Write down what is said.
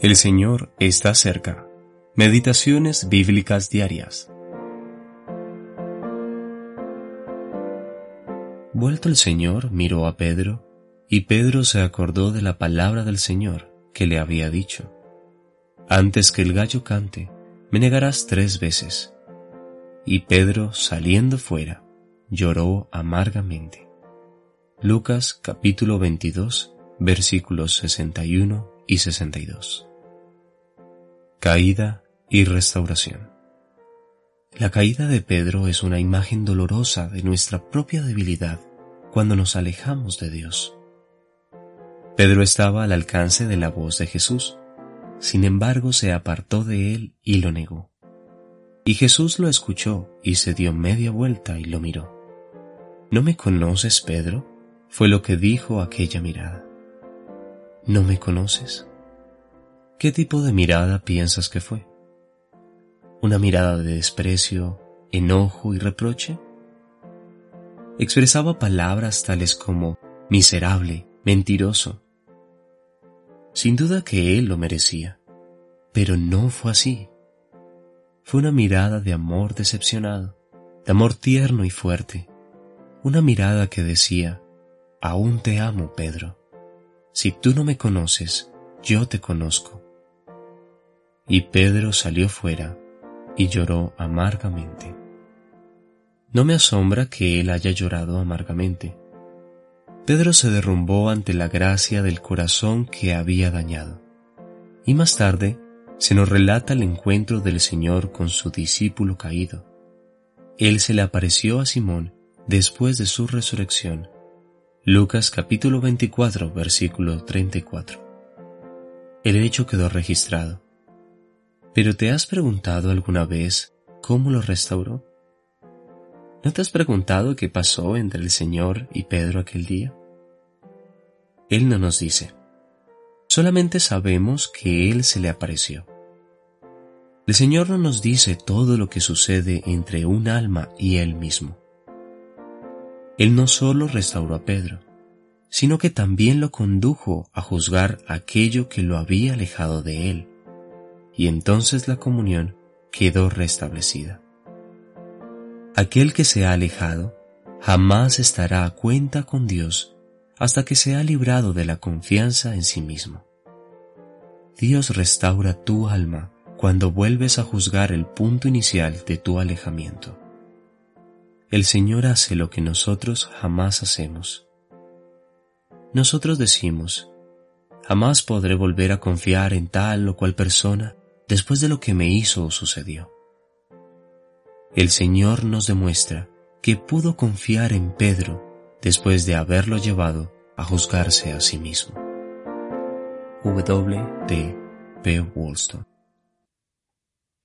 El Señor está cerca. Meditaciones bíblicas diarias. Vuelto el Señor, miró a Pedro, y Pedro se acordó de la palabra del Señor que le había dicho. Antes que el gallo cante, me negarás tres veces. Y Pedro, saliendo fuera, lloró amargamente. Lucas capítulo 22 versículos 61 y 62. Caída y restauración. La caída de Pedro es una imagen dolorosa de nuestra propia debilidad cuando nos alejamos de Dios. Pedro estaba al alcance de la voz de Jesús, sin embargo se apartó de él y lo negó. Y Jesús lo escuchó y se dio media vuelta y lo miró. ¿No me conoces, Pedro? fue lo que dijo aquella mirada. ¿No me conoces? ¿Qué tipo de mirada piensas que fue? ¿Una mirada de desprecio, enojo y reproche? Expresaba palabras tales como miserable, mentiroso. Sin duda que él lo merecía, pero no fue así. Fue una mirada de amor decepcionado, de amor tierno y fuerte, una mirada que decía, aún te amo, Pedro. Si tú no me conoces, yo te conozco. Y Pedro salió fuera y lloró amargamente. No me asombra que él haya llorado amargamente. Pedro se derrumbó ante la gracia del corazón que había dañado. Y más tarde se nos relata el encuentro del Señor con su discípulo caído. Él se le apareció a Simón después de su resurrección Lucas capítulo 24 versículo 34. El hecho quedó registrado. Pero ¿te has preguntado alguna vez cómo lo restauró? ¿No te has preguntado qué pasó entre el Señor y Pedro aquel día? Él no nos dice. Solamente sabemos que Él se le apareció. El Señor no nos dice todo lo que sucede entre un alma y Él mismo. Él no solo restauró a Pedro, sino que también lo condujo a juzgar aquello que lo había alejado de él, y entonces la comunión quedó restablecida. Aquel que se ha alejado jamás estará a cuenta con Dios hasta que se ha librado de la confianza en sí mismo. Dios restaura tu alma cuando vuelves a juzgar el punto inicial de tu alejamiento. El Señor hace lo que nosotros jamás hacemos. Nosotros decimos, jamás podré volver a confiar en tal o cual persona después de lo que me hizo o sucedió. El Señor nos demuestra que pudo confiar en Pedro después de haberlo llevado a juzgarse a sí mismo. W. T. P. Wollstone